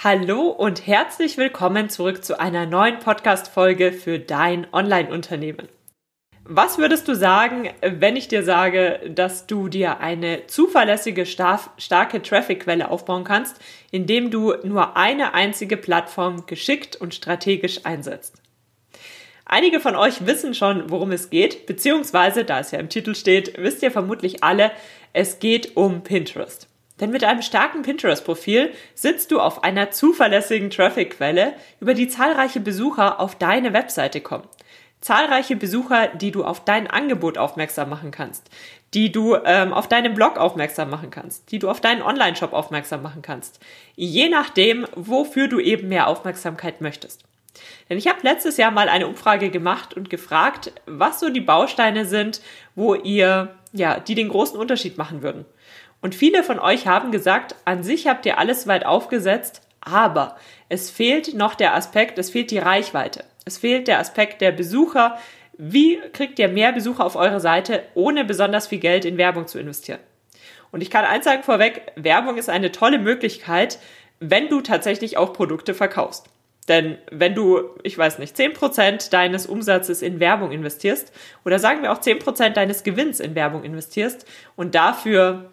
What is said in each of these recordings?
Hallo und herzlich willkommen zurück zu einer neuen Podcast-Folge für dein Online-Unternehmen. Was würdest du sagen, wenn ich dir sage, dass du dir eine zuverlässige, starke Traffic-Quelle aufbauen kannst, indem du nur eine einzige Plattform geschickt und strategisch einsetzt? Einige von euch wissen schon, worum es geht, beziehungsweise, da es ja im Titel steht, wisst ihr vermutlich alle, es geht um Pinterest. Denn mit einem starken Pinterest-Profil sitzt du auf einer zuverlässigen Traffic-Quelle, über die zahlreiche Besucher auf deine Webseite kommen. Zahlreiche Besucher, die du auf dein Angebot aufmerksam machen kannst, die du ähm, auf deinem Blog aufmerksam machen kannst, die du auf deinen Online-Shop aufmerksam machen kannst. Je nachdem, wofür du eben mehr Aufmerksamkeit möchtest. Denn ich habe letztes Jahr mal eine Umfrage gemacht und gefragt, was so die Bausteine sind, wo ihr, ja, die den großen Unterschied machen würden. Und viele von euch haben gesagt, an sich habt ihr alles weit aufgesetzt, aber es fehlt noch der Aspekt, es fehlt die Reichweite. Es fehlt der Aspekt der Besucher. Wie kriegt ihr mehr Besucher auf eure Seite, ohne besonders viel Geld in Werbung zu investieren? Und ich kann eins sagen vorweg, Werbung ist eine tolle Möglichkeit, wenn du tatsächlich auch Produkte verkaufst. Denn wenn du, ich weiß nicht, 10% deines Umsatzes in Werbung investierst oder sagen wir auch 10% deines Gewinns in Werbung investierst und dafür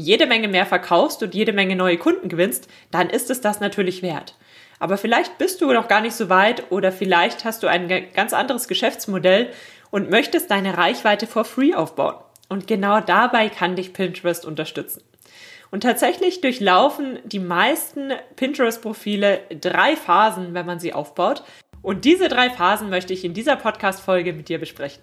jede Menge mehr verkaufst und jede Menge neue Kunden gewinnst, dann ist es das natürlich wert. Aber vielleicht bist du noch gar nicht so weit oder vielleicht hast du ein ganz anderes Geschäftsmodell und möchtest deine Reichweite for free aufbauen. Und genau dabei kann dich Pinterest unterstützen. Und tatsächlich durchlaufen die meisten Pinterest-Profile drei Phasen, wenn man sie aufbaut. Und diese drei Phasen möchte ich in dieser Podcast-Folge mit dir besprechen.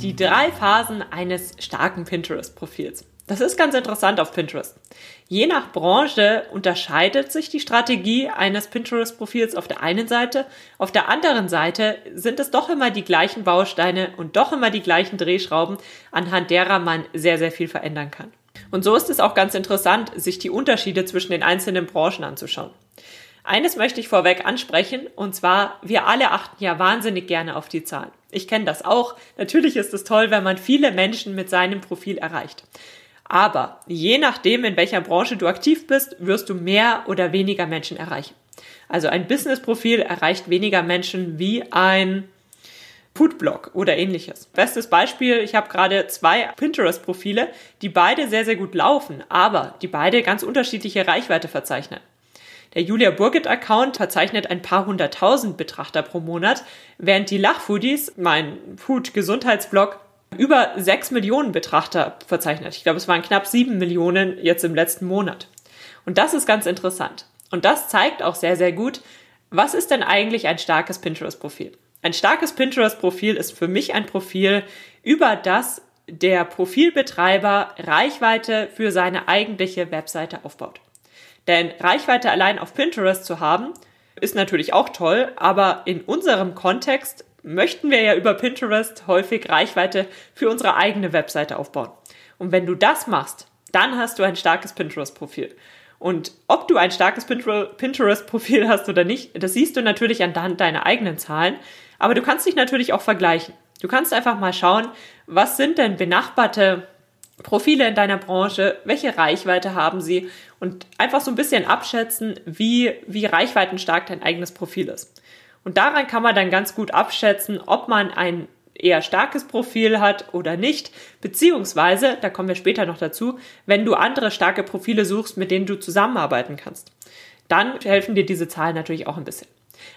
Die drei Phasen eines starken Pinterest-Profils. Das ist ganz interessant auf Pinterest. Je nach Branche unterscheidet sich die Strategie eines Pinterest-Profils auf der einen Seite. Auf der anderen Seite sind es doch immer die gleichen Bausteine und doch immer die gleichen Drehschrauben, anhand derer man sehr, sehr viel verändern kann. Und so ist es auch ganz interessant, sich die Unterschiede zwischen den einzelnen Branchen anzuschauen. Eines möchte ich vorweg ansprechen, und zwar, wir alle achten ja wahnsinnig gerne auf die Zahlen. Ich kenne das auch. Natürlich ist es toll, wenn man viele Menschen mit seinem Profil erreicht. Aber je nachdem, in welcher Branche du aktiv bist, wirst du mehr oder weniger Menschen erreichen. Also ein Business-Profil erreicht weniger Menschen wie ein Foodblog oder ähnliches. Bestes Beispiel, ich habe gerade zwei Pinterest-Profile, die beide sehr, sehr gut laufen, aber die beide ganz unterschiedliche Reichweite verzeichnen. Der Julia Burgit-Account verzeichnet ein paar hunderttausend Betrachter pro Monat, während die Lachfoodies, mein Food-Gesundheitsblog, über sechs Millionen Betrachter verzeichnet. Ich glaube, es waren knapp sieben Millionen jetzt im letzten Monat. Und das ist ganz interessant. Und das zeigt auch sehr, sehr gut, was ist denn eigentlich ein starkes Pinterest-Profil? Ein starkes Pinterest-Profil ist für mich ein Profil, über das der Profilbetreiber Reichweite für seine eigentliche Webseite aufbaut. Denn Reichweite allein auf Pinterest zu haben, ist natürlich auch toll, aber in unserem Kontext möchten wir ja über Pinterest häufig Reichweite für unsere eigene Webseite aufbauen. Und wenn du das machst, dann hast du ein starkes Pinterest-Profil. Und ob du ein starkes Pinterest-Profil hast oder nicht, das siehst du natürlich anhand deiner eigenen Zahlen. Aber du kannst dich natürlich auch vergleichen. Du kannst einfach mal schauen, was sind denn benachbarte Profile in deiner Branche, welche Reichweite haben sie und einfach so ein bisschen abschätzen, wie, wie reichweitenstark dein eigenes Profil ist. Und daran kann man dann ganz gut abschätzen, ob man ein eher starkes Profil hat oder nicht, beziehungsweise, da kommen wir später noch dazu, wenn du andere starke Profile suchst, mit denen du zusammenarbeiten kannst. Dann helfen dir diese Zahlen natürlich auch ein bisschen.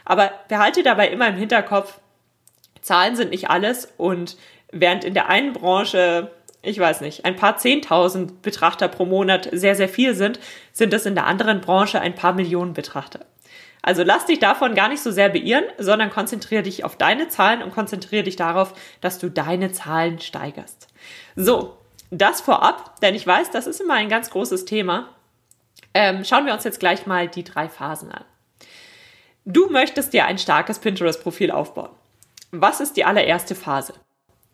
Aber behalte dabei immer im Hinterkopf, Zahlen sind nicht alles und während in der einen Branche, ich weiß nicht, ein paar Zehntausend Betrachter pro Monat sehr, sehr viel sind, sind es in der anderen Branche ein paar Millionen Betrachter. Also lass dich davon gar nicht so sehr beirren, sondern konzentriere dich auf deine Zahlen und konzentriere dich darauf, dass du deine Zahlen steigerst. So, das vorab, denn ich weiß, das ist immer ein ganz großes Thema. Ähm, schauen wir uns jetzt gleich mal die drei Phasen an. Du möchtest dir ein starkes Pinterest-Profil aufbauen. Was ist die allererste Phase?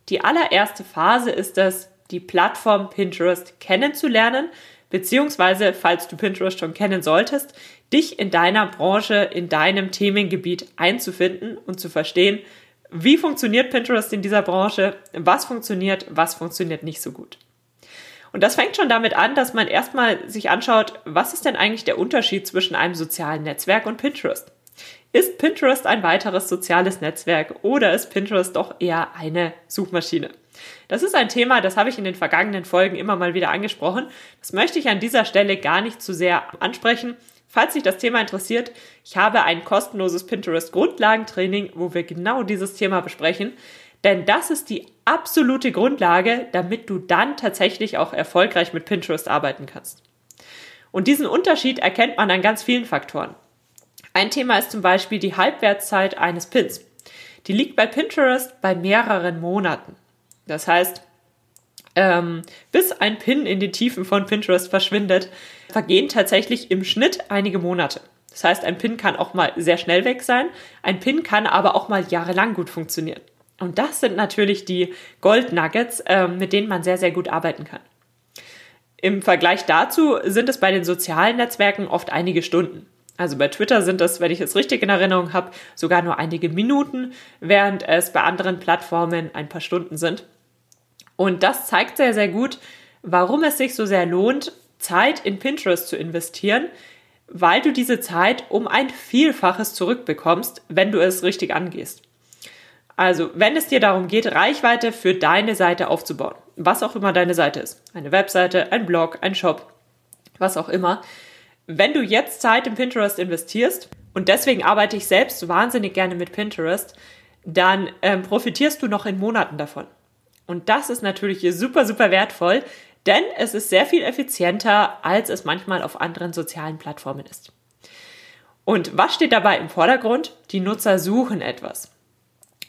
Die allererste Phase ist es, die Plattform Pinterest kennenzulernen, beziehungsweise, falls du Pinterest schon kennen solltest, dich in deiner Branche, in deinem Themengebiet einzufinden und zu verstehen, wie funktioniert Pinterest in dieser Branche, was funktioniert, was funktioniert nicht so gut. Und das fängt schon damit an, dass man erstmal sich anschaut, was ist denn eigentlich der Unterschied zwischen einem sozialen Netzwerk und Pinterest? Ist Pinterest ein weiteres soziales Netzwerk oder ist Pinterest doch eher eine Suchmaschine? Das ist ein Thema, das habe ich in den vergangenen Folgen immer mal wieder angesprochen. Das möchte ich an dieser Stelle gar nicht zu sehr ansprechen. Falls dich das Thema interessiert, ich habe ein kostenloses Pinterest Grundlagentraining, wo wir genau dieses Thema besprechen. Denn das ist die absolute Grundlage, damit du dann tatsächlich auch erfolgreich mit Pinterest arbeiten kannst. Und diesen Unterschied erkennt man an ganz vielen Faktoren. Ein Thema ist zum Beispiel die Halbwertszeit eines Pins. Die liegt bei Pinterest bei mehreren Monaten. Das heißt, ähm, bis ein Pin in die Tiefen von Pinterest verschwindet, vergehen tatsächlich im Schnitt einige Monate. Das heißt, ein Pin kann auch mal sehr schnell weg sein, ein Pin kann aber auch mal jahrelang gut funktionieren. Und das sind natürlich die Gold Nuggets, äh, mit denen man sehr, sehr gut arbeiten kann. Im Vergleich dazu sind es bei den sozialen Netzwerken oft einige Stunden. Also bei Twitter sind das, wenn ich es richtig in Erinnerung habe, sogar nur einige Minuten, während es bei anderen Plattformen ein paar Stunden sind. Und das zeigt sehr, sehr gut, warum es sich so sehr lohnt, Zeit in Pinterest zu investieren, weil du diese Zeit um ein Vielfaches zurückbekommst, wenn du es richtig angehst. Also, wenn es dir darum geht, Reichweite für deine Seite aufzubauen, was auch immer deine Seite ist, eine Webseite, ein Blog, ein Shop, was auch immer, wenn du jetzt Zeit in Pinterest investierst, und deswegen arbeite ich selbst wahnsinnig gerne mit Pinterest, dann ähm, profitierst du noch in Monaten davon. Und das ist natürlich super, super wertvoll, denn es ist sehr viel effizienter, als es manchmal auf anderen sozialen Plattformen ist. Und was steht dabei im Vordergrund? Die Nutzer suchen etwas.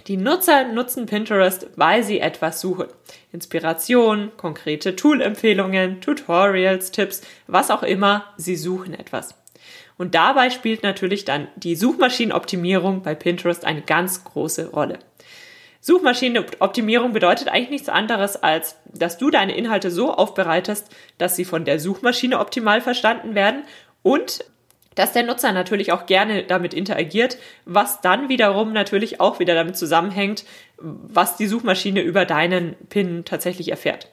Die Nutzer nutzen Pinterest, weil sie etwas suchen. Inspiration, konkrete Tool-Empfehlungen, Tutorials, Tipps, was auch immer, sie suchen etwas. Und dabei spielt natürlich dann die Suchmaschinenoptimierung bei Pinterest eine ganz große Rolle. Suchmaschinenoptimierung bedeutet eigentlich nichts anderes, als dass du deine Inhalte so aufbereitest, dass sie von der Suchmaschine optimal verstanden werden und dass der Nutzer natürlich auch gerne damit interagiert, was dann wiederum natürlich auch wieder damit zusammenhängt, was die Suchmaschine über deinen Pin tatsächlich erfährt.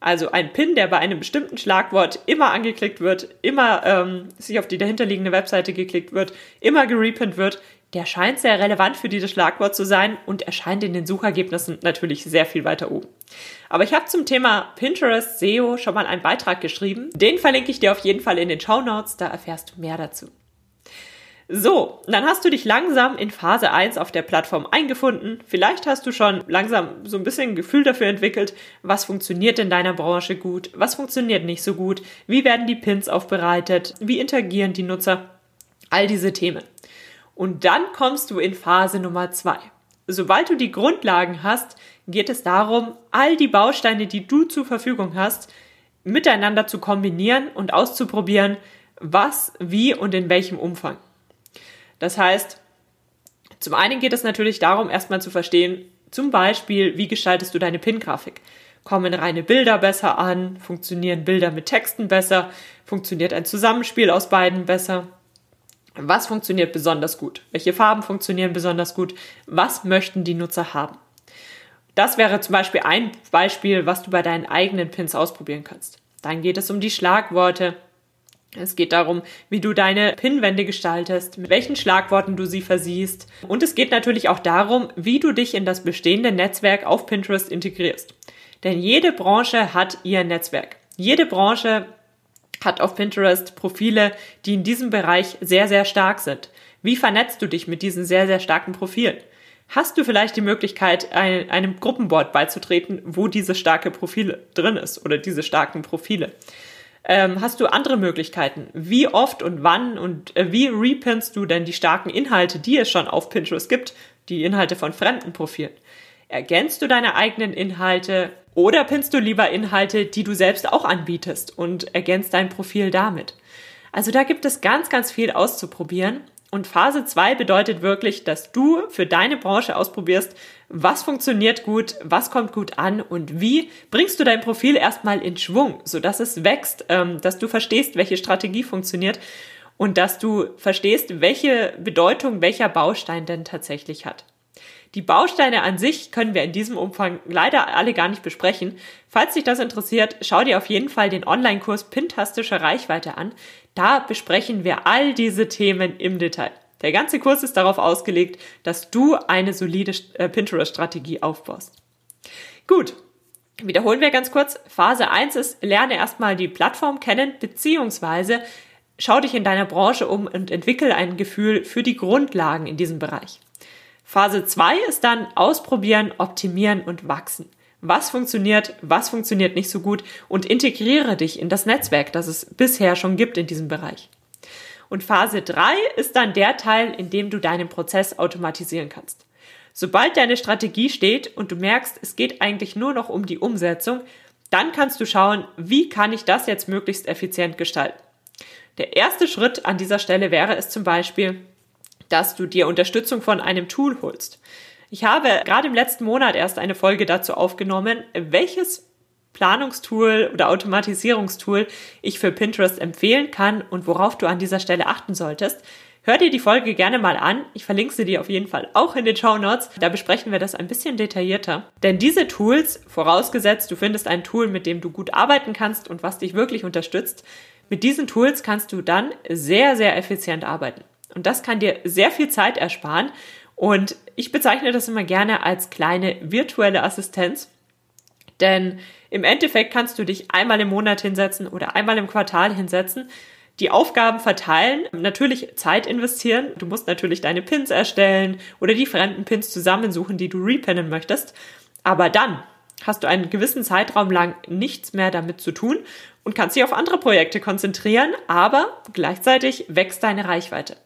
Also ein Pin, der bei einem bestimmten Schlagwort immer angeklickt wird, immer ähm, sich auf die dahinterliegende Webseite geklickt wird, immer gerepinnt wird, der scheint sehr relevant für dieses Schlagwort zu sein und erscheint in den Suchergebnissen natürlich sehr viel weiter oben. Aber ich habe zum Thema Pinterest SEO schon mal einen Beitrag geschrieben. Den verlinke ich dir auf jeden Fall in den Show Notes, da erfährst du mehr dazu. So, dann hast du dich langsam in Phase 1 auf der Plattform eingefunden. Vielleicht hast du schon langsam so ein bisschen ein Gefühl dafür entwickelt, was funktioniert in deiner Branche gut, was funktioniert nicht so gut, wie werden die Pins aufbereitet, wie interagieren die Nutzer, all diese Themen. Und dann kommst du in Phase Nummer 2. Sobald du die Grundlagen hast, geht es darum, all die Bausteine, die du zur Verfügung hast, miteinander zu kombinieren und auszuprobieren, was, wie und in welchem Umfang. Das heißt, zum einen geht es natürlich darum, erstmal zu verstehen, zum Beispiel, wie gestaltest du deine Pin-Grafik? Kommen reine Bilder besser an? Funktionieren Bilder mit Texten besser? Funktioniert ein Zusammenspiel aus beiden besser? Was funktioniert besonders gut? Welche Farben funktionieren besonders gut? Was möchten die Nutzer haben? Das wäre zum Beispiel ein Beispiel, was du bei deinen eigenen Pins ausprobieren kannst. Dann geht es um die Schlagworte. Es geht darum, wie du deine Pinwände gestaltest, mit welchen Schlagworten du sie versiehst. Und es geht natürlich auch darum, wie du dich in das bestehende Netzwerk auf Pinterest integrierst. Denn jede Branche hat ihr Netzwerk. Jede Branche hat auf Pinterest Profile, die in diesem Bereich sehr, sehr stark sind. Wie vernetzt du dich mit diesen sehr, sehr starken Profilen? Hast du vielleicht die Möglichkeit, einem Gruppenboard beizutreten, wo diese starke Profile drin ist oder diese starken Profile? Ähm, hast du andere Möglichkeiten? Wie oft und wann und äh, wie repinnst du denn die starken Inhalte, die es schon auf Pinterest gibt, die Inhalte von fremden Profilen? Ergänzt du deine eigenen Inhalte oder pinnst du lieber Inhalte, die du selbst auch anbietest und ergänzt dein Profil damit? Also da gibt es ganz, ganz viel auszuprobieren Und Phase 2 bedeutet wirklich, dass du für deine Branche ausprobierst, was funktioniert gut, was kommt gut an und wie bringst du dein Profil erstmal in Schwung, sodass es wächst, ähm, dass du verstehst, welche Strategie funktioniert und dass du verstehst, welche Bedeutung welcher Baustein denn tatsächlich hat. Die Bausteine an sich können wir in diesem Umfang leider alle gar nicht besprechen. Falls dich das interessiert, schau dir auf jeden Fall den Online-Kurs Pintastische Reichweite an. Da besprechen wir all diese Themen im Detail. Der ganze Kurs ist darauf ausgelegt, dass du eine solide äh, Pinterest-Strategie aufbaust. Gut, wiederholen wir ganz kurz. Phase 1 ist, lerne erstmal die Plattform kennen, beziehungsweise schau dich in deiner Branche um und entwickle ein Gefühl für die Grundlagen in diesem Bereich. Phase 2 ist dann ausprobieren, optimieren und wachsen. Was funktioniert, was funktioniert nicht so gut und integriere dich in das Netzwerk, das es bisher schon gibt in diesem Bereich. Und Phase 3 ist dann der Teil, in dem du deinen Prozess automatisieren kannst. Sobald deine Strategie steht und du merkst, es geht eigentlich nur noch um die Umsetzung, dann kannst du schauen, wie kann ich das jetzt möglichst effizient gestalten. Der erste Schritt an dieser Stelle wäre es zum Beispiel, dass du dir Unterstützung von einem Tool holst. Ich habe gerade im letzten Monat erst eine Folge dazu aufgenommen, welches Planungstool oder Automatisierungstool ich für Pinterest empfehlen kann und worauf du an dieser Stelle achten solltest. Hör dir die Folge gerne mal an. Ich verlinke sie dir auf jeden Fall auch in den Show Notes. Da besprechen wir das ein bisschen detaillierter. Denn diese Tools, vorausgesetzt du findest ein Tool, mit dem du gut arbeiten kannst und was dich wirklich unterstützt, mit diesen Tools kannst du dann sehr, sehr effizient arbeiten. Und das kann dir sehr viel Zeit ersparen. Und ich bezeichne das immer gerne als kleine virtuelle Assistenz. Denn im Endeffekt kannst du dich einmal im Monat hinsetzen oder einmal im Quartal hinsetzen, die Aufgaben verteilen, natürlich Zeit investieren. Du musst natürlich deine Pins erstellen oder die fremden Pins zusammensuchen, die du repinnen möchtest. Aber dann hast du einen gewissen Zeitraum lang nichts mehr damit zu tun und kannst dich auf andere Projekte konzentrieren, aber gleichzeitig wächst deine Reichweite.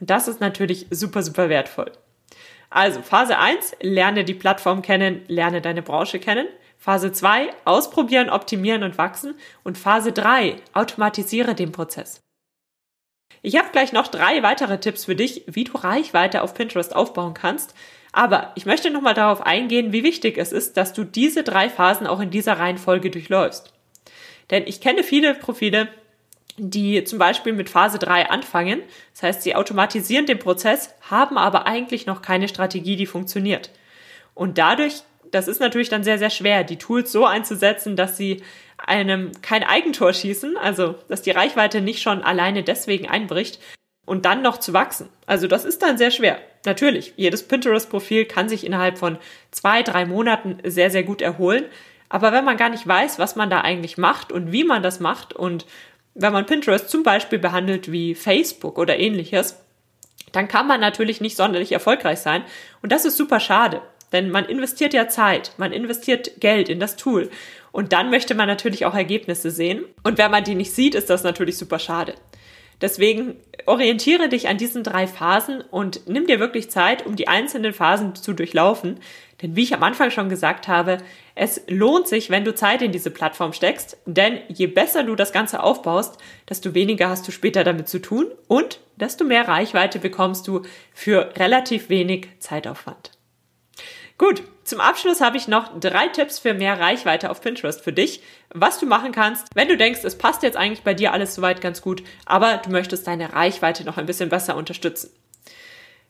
Und das ist natürlich super, super wertvoll. Also Phase 1, lerne die Plattform kennen, lerne deine Branche kennen. Phase 2, ausprobieren, optimieren und wachsen. Und Phase 3, automatisiere den Prozess. Ich habe gleich noch drei weitere Tipps für dich, wie du Reichweite auf Pinterest aufbauen kannst. Aber ich möchte nochmal darauf eingehen, wie wichtig es ist, dass du diese drei Phasen auch in dieser Reihenfolge durchläufst. Denn ich kenne viele Profile, die zum Beispiel mit Phase 3 anfangen. Das heißt, sie automatisieren den Prozess, haben aber eigentlich noch keine Strategie, die funktioniert. Und dadurch, das ist natürlich dann sehr, sehr schwer, die Tools so einzusetzen, dass sie einem kein Eigentor schießen, also dass die Reichweite nicht schon alleine deswegen einbricht und dann noch zu wachsen. Also das ist dann sehr schwer. Natürlich, jedes Pinterest-Profil kann sich innerhalb von zwei, drei Monaten sehr, sehr gut erholen. Aber wenn man gar nicht weiß, was man da eigentlich macht und wie man das macht und wenn man Pinterest zum Beispiel behandelt wie Facebook oder ähnliches, dann kann man natürlich nicht sonderlich erfolgreich sein. Und das ist super schade, denn man investiert ja Zeit, man investiert Geld in das Tool. Und dann möchte man natürlich auch Ergebnisse sehen. Und wenn man die nicht sieht, ist das natürlich super schade. Deswegen orientiere dich an diesen drei Phasen und nimm dir wirklich Zeit, um die einzelnen Phasen zu durchlaufen. Denn wie ich am Anfang schon gesagt habe, es lohnt sich, wenn du Zeit in diese Plattform steckst, denn je besser du das Ganze aufbaust, desto weniger hast du später damit zu tun und desto mehr Reichweite bekommst du für relativ wenig Zeitaufwand. Gut, zum Abschluss habe ich noch drei Tipps für mehr Reichweite auf Pinterest für dich, was du machen kannst, wenn du denkst, es passt jetzt eigentlich bei dir alles soweit ganz gut, aber du möchtest deine Reichweite noch ein bisschen besser unterstützen.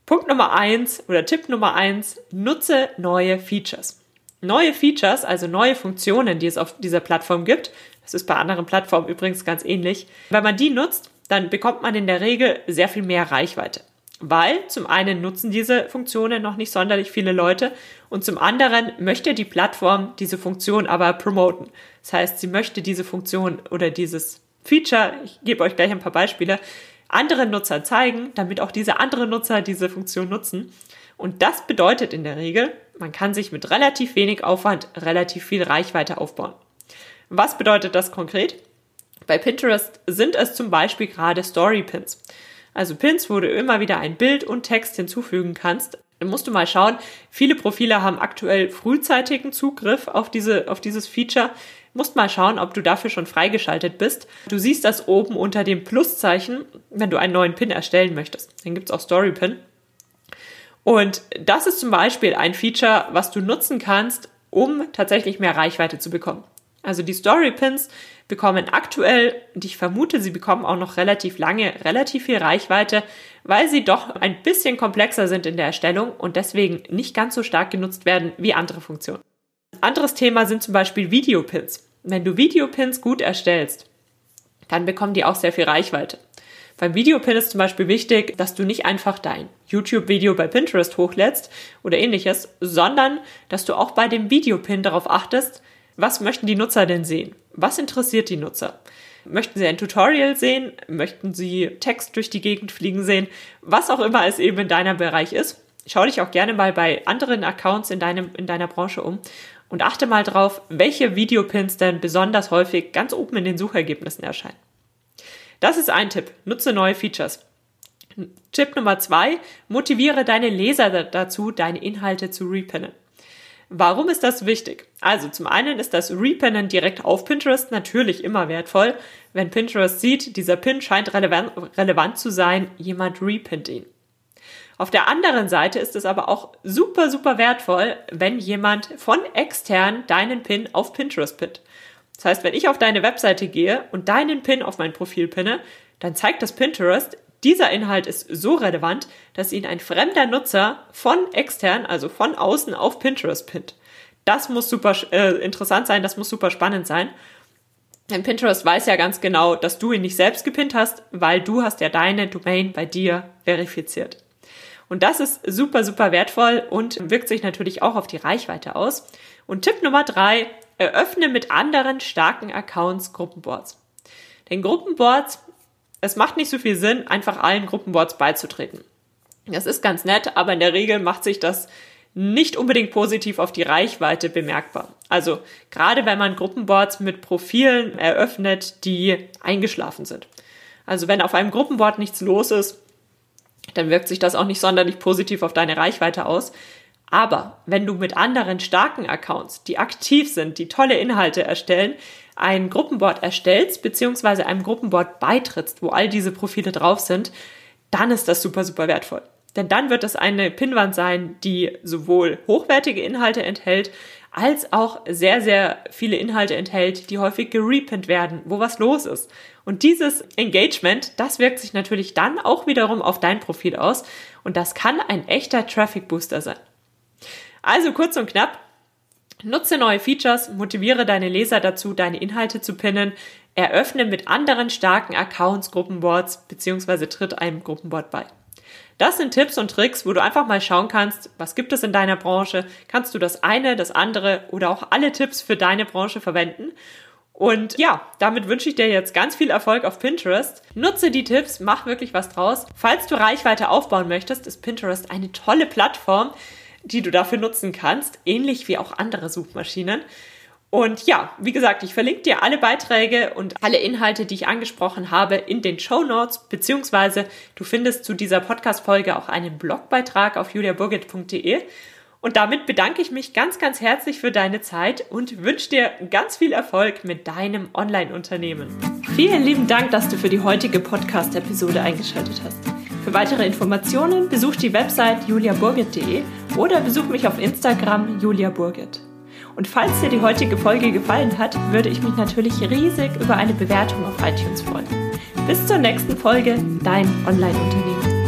Punkt Nummer eins oder Tipp Nummer eins, nutze neue Features. Neue Features, also neue Funktionen, die es auf dieser Plattform gibt, das ist bei anderen Plattformen übrigens ganz ähnlich, wenn man die nutzt, dann bekommt man in der Regel sehr viel mehr Reichweite. Weil zum einen nutzen diese Funktionen noch nicht sonderlich viele Leute und zum anderen möchte die Plattform diese Funktion aber promoten. Das heißt, sie möchte diese Funktion oder dieses Feature, ich gebe euch gleich ein paar Beispiele, anderen Nutzer zeigen, damit auch diese anderen Nutzer diese Funktion nutzen. Und das bedeutet in der Regel, man kann sich mit relativ wenig Aufwand relativ viel Reichweite aufbauen. Was bedeutet das konkret? Bei Pinterest sind es zum Beispiel gerade Story Pins. Also Pins, wo du immer wieder ein Bild und Text hinzufügen kannst. Dann musst du mal schauen. Viele Profile haben aktuell frühzeitigen Zugriff auf diese, auf dieses Feature. musst mal schauen, ob du dafür schon freigeschaltet bist. Du siehst das oben unter dem Pluszeichen, wenn du einen neuen Pin erstellen möchtest. Dann gibt's auch Story Pin. Und das ist zum Beispiel ein Feature, was du nutzen kannst, um tatsächlich mehr Reichweite zu bekommen. Also die Story Pins bekommen aktuell, und ich vermute, sie bekommen auch noch relativ lange, relativ viel Reichweite, weil sie doch ein bisschen komplexer sind in der Erstellung und deswegen nicht ganz so stark genutzt werden wie andere Funktionen. Anderes Thema sind zum Beispiel Videopins. Wenn du Videopins gut erstellst, dann bekommen die auch sehr viel Reichweite. Beim Videopin ist zum Beispiel wichtig, dass du nicht einfach dein YouTube-Video bei Pinterest hochlädst oder ähnliches, sondern dass du auch bei dem Videopin darauf achtest, was möchten die Nutzer denn sehen? Was interessiert die Nutzer? Möchten sie ein Tutorial sehen? Möchten sie Text durch die Gegend fliegen sehen? Was auch immer es eben in deiner Bereich ist. Schau dich auch gerne mal bei anderen Accounts in, deinem, in deiner Branche um und achte mal drauf, welche Videopins denn besonders häufig ganz oben in den Suchergebnissen erscheinen. Das ist ein Tipp. Nutze neue Features. Tipp Nummer zwei, motiviere deine Leser dazu, deine Inhalte zu repinnen. Warum ist das wichtig? Also zum einen ist das Repinnen direkt auf Pinterest natürlich immer wertvoll. Wenn Pinterest sieht, dieser Pin scheint relevant, relevant zu sein, jemand repinnt ihn. Auf der anderen Seite ist es aber auch super, super wertvoll, wenn jemand von extern deinen Pin auf Pinterest pinnt. Das heißt, wenn ich auf deine Webseite gehe und deinen Pin auf mein Profil pinne, dann zeigt das Pinterest, dieser Inhalt ist so relevant, dass ihn ein fremder Nutzer von extern, also von außen auf Pinterest pinnt. Das muss super äh, interessant sein, das muss super spannend sein. Denn Pinterest weiß ja ganz genau, dass du ihn nicht selbst gepinnt hast, weil du hast ja deine Domain bei dir verifiziert. Und das ist super, super wertvoll und wirkt sich natürlich auch auf die Reichweite aus. Und Tipp Nummer drei, eröffne mit anderen starken Accounts Gruppenboards. Denn Gruppenboards es macht nicht so viel Sinn, einfach allen Gruppenboards beizutreten. Das ist ganz nett, aber in der Regel macht sich das nicht unbedingt positiv auf die Reichweite bemerkbar. Also gerade wenn man Gruppenboards mit Profilen eröffnet, die eingeschlafen sind. Also wenn auf einem Gruppenboard nichts los ist, dann wirkt sich das auch nicht sonderlich positiv auf deine Reichweite aus. Aber wenn du mit anderen starken Accounts, die aktiv sind, die tolle Inhalte erstellen, ein Gruppenboard erstellst, beziehungsweise einem Gruppenboard beitrittst, wo all diese Profile drauf sind, dann ist das super, super wertvoll. Denn dann wird es eine Pinnwand sein, die sowohl hochwertige Inhalte enthält, als auch sehr, sehr viele Inhalte enthält, die häufig gerepinnt werden, wo was los ist. Und dieses Engagement, das wirkt sich natürlich dann auch wiederum auf dein Profil aus und das kann ein echter Traffic Booster sein. Also kurz und knapp, Nutze neue Features, motiviere deine Leser dazu, deine Inhalte zu pinnen, eröffne mit anderen starken Accounts Gruppenboards bzw. tritt einem Gruppenboard bei. Das sind Tipps und Tricks, wo du einfach mal schauen kannst, was gibt es in deiner Branche, kannst du das eine, das andere oder auch alle Tipps für deine Branche verwenden. Und ja, damit wünsche ich dir jetzt ganz viel Erfolg auf Pinterest. Nutze die Tipps, mach wirklich was draus. Falls du Reichweite aufbauen möchtest, ist Pinterest eine tolle Plattform, die du dafür nutzen kannst, ähnlich wie auch andere Suchmaschinen. Und ja, wie gesagt, ich verlinke dir alle Beiträge und alle Inhalte, die ich angesprochen habe, in den Show Notes, beziehungsweise du findest zu dieser Podcast-Folge auch einen Blogbeitrag auf juliaburgit.de. Und damit bedanke ich mich ganz, ganz herzlich für deine Zeit und wünsche dir ganz viel Erfolg mit deinem Online-Unternehmen. Vielen lieben Dank, dass du für die heutige Podcast-Episode eingeschaltet hast. Für weitere Informationen besuch die Website juliaburgit.de oder besuch mich auf Instagram juliaburgit. Und falls dir die heutige Folge gefallen hat, würde ich mich natürlich riesig über eine Bewertung auf iTunes freuen. Bis zur nächsten Folge, dein Online-Unternehmen.